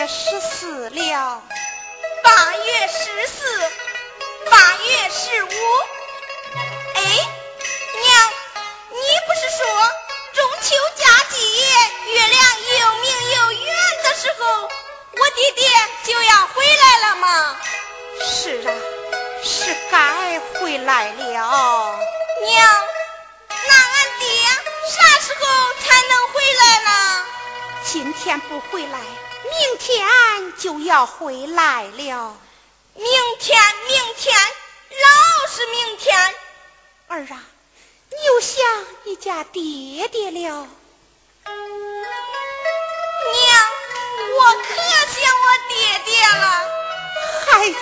月十四了。八月十四，八月十五。哎，娘，你不是说中秋佳节月亮又明又圆的时候，我爹爹就要回来了吗？是啊，是该回来了。娘，那俺爹啥时候才能回来呢？今天不回来，明天就要回来了。明天，明天，老是明天。儿啊，你又想你家爹爹了？娘，我可想我爹爹了。孩子，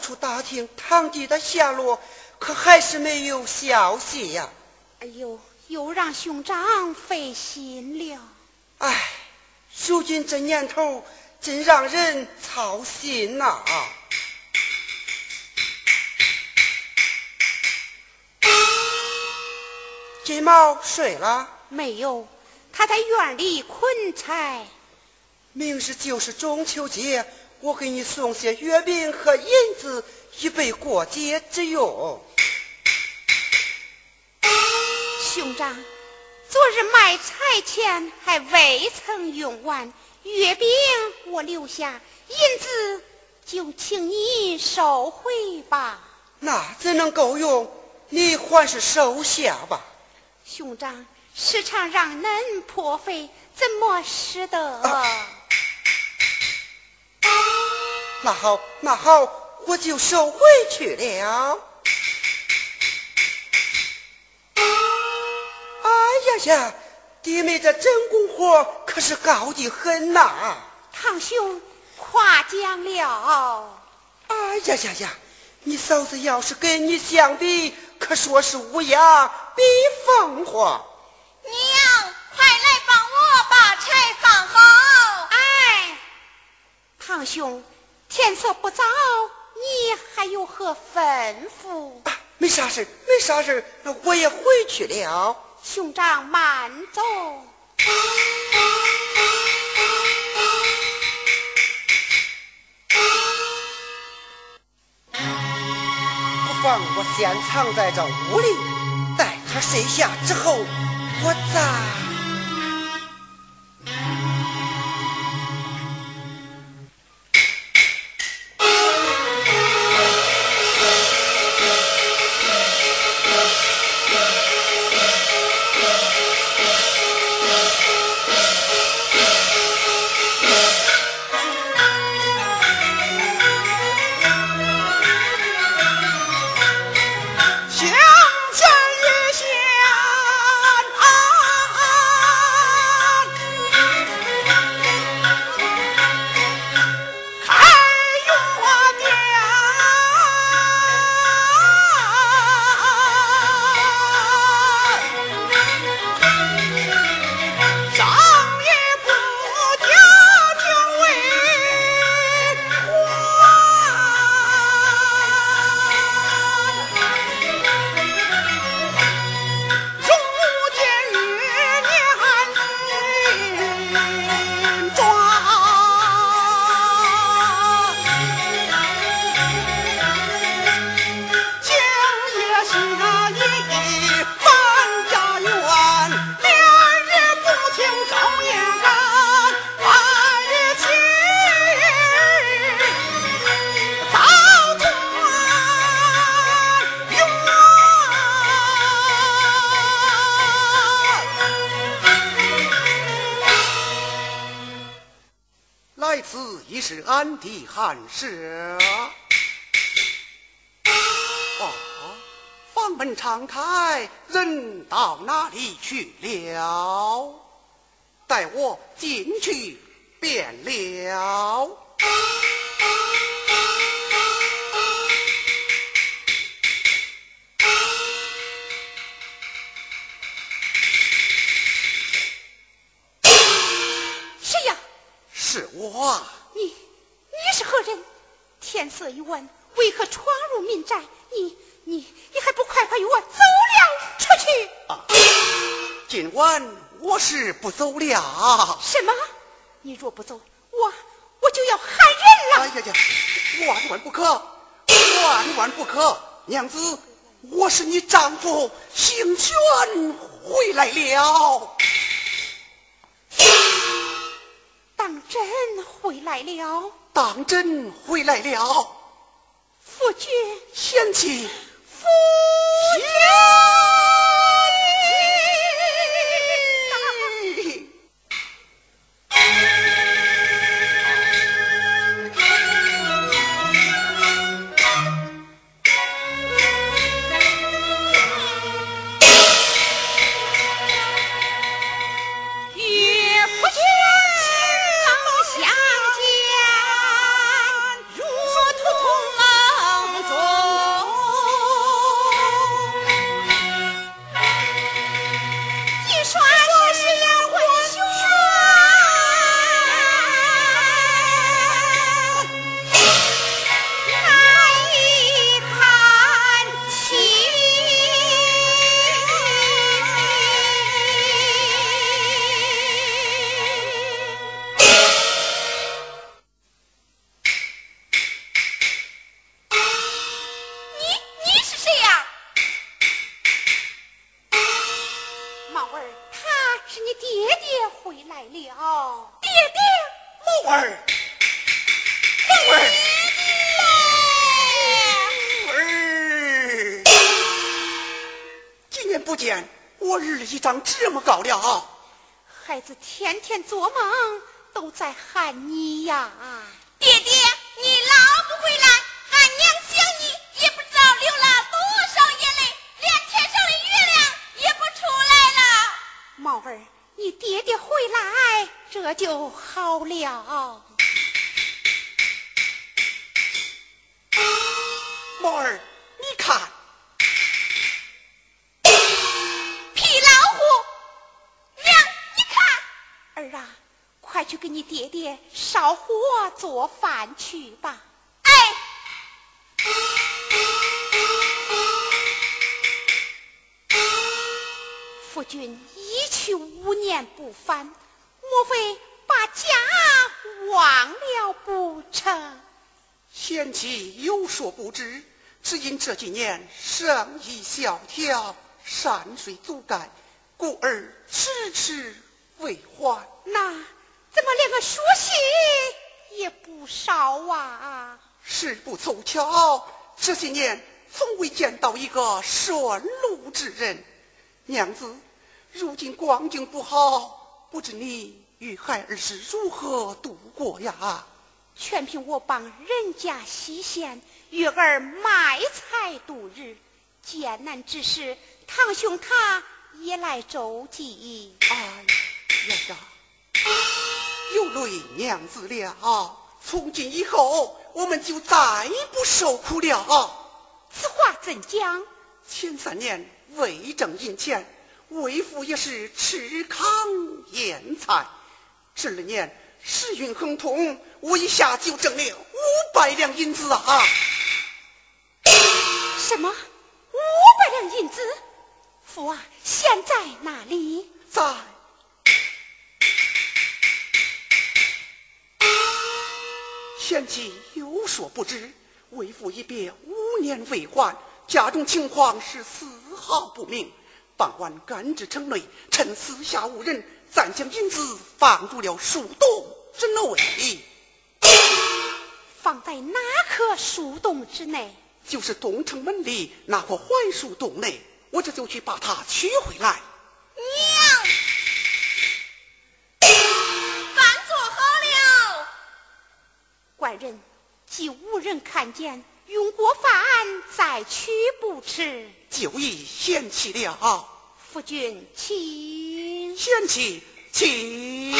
处打听堂弟的下落，可还是没有消息呀。哎呦，又让兄长费心了。哎，如今这年头，真让人操心呐。金毛睡了没有？他在院里捆柴。明日就是中秋节，我给你送些月饼和银子，以备过节之用。兄长，昨日卖菜钱还未曾用完，月饼我留下，银子就请你收回吧。那怎能够用？你还是收下吧。兄长。时常让恁破费，怎么使得？那好，那好，我就收回去了。哎呀呀，弟妹这真功活可是高的很呐！堂兄夸奖了。哎呀呀呀，你嫂子要是跟你相比，可说是乌鸦比凤凰。娘，快来帮我把柴放好。哎，堂兄，天色不早，你还有何吩咐？啊没啥事，没啥事，那我也回去了。兄长慢走。不妨我先藏在这屋里，待他睡下之后。我在。的寒舍，啊，房门敞开，人到哪里去了？待我进去便了。天色已晚，为何闯入民宅？你、你、你还不快快与我走了出去？啊！今晚我是不走了。什么？你若不走，我我就要喊人了。哎呀呀！万万不可，万万不可！娘子，我是你丈夫，兴轩回来了。当真回来了。当真回来了，夫君贤妻，夫君。见我日已长这么高了？孩子天天做梦都在喊你呀！爹爹，你老不回来，俺娘想你也不知道流了多少眼泪，连天上的月亮也不出来了。毛儿，你爹爹回来这就好了。毛儿，儿啊，快去给你爹爹烧火做饭去吧。哎，夫君一去五年不返，莫非把家忘了不成？贤妻有所不知，只因这几年生意萧条，山水阻盖，故而迟迟未还。那怎么连个书信也不捎啊？实不凑巧，这些年从未见到一个顺路之人。娘子，如今光景不好，不知你与孩儿是如何度过呀？全凭我帮人家西县月儿卖菜度日，艰难之时，堂兄他也来周济。哎呀呀，有累娘子了。从今以后，我们就再不受苦了。此话怎讲？前三年为挣银钱，为父也是吃糠咽菜。这二年时运亨通，我一下就挣了五百两银子啊！什么？五百两银子？父啊，现在哪里？在。贤妻有所不知，为父一别五年未还，家中情况是丝毫不明。傍晚赶至城内，趁四下无人，暂将银子放入了树洞之内。放在哪棵树洞之内？就是东城门里那棵槐树洞内。我这就去把它取回来。人看见，用过饭再取不迟。就已嫌弃了。夫君，请。嫌弃，请。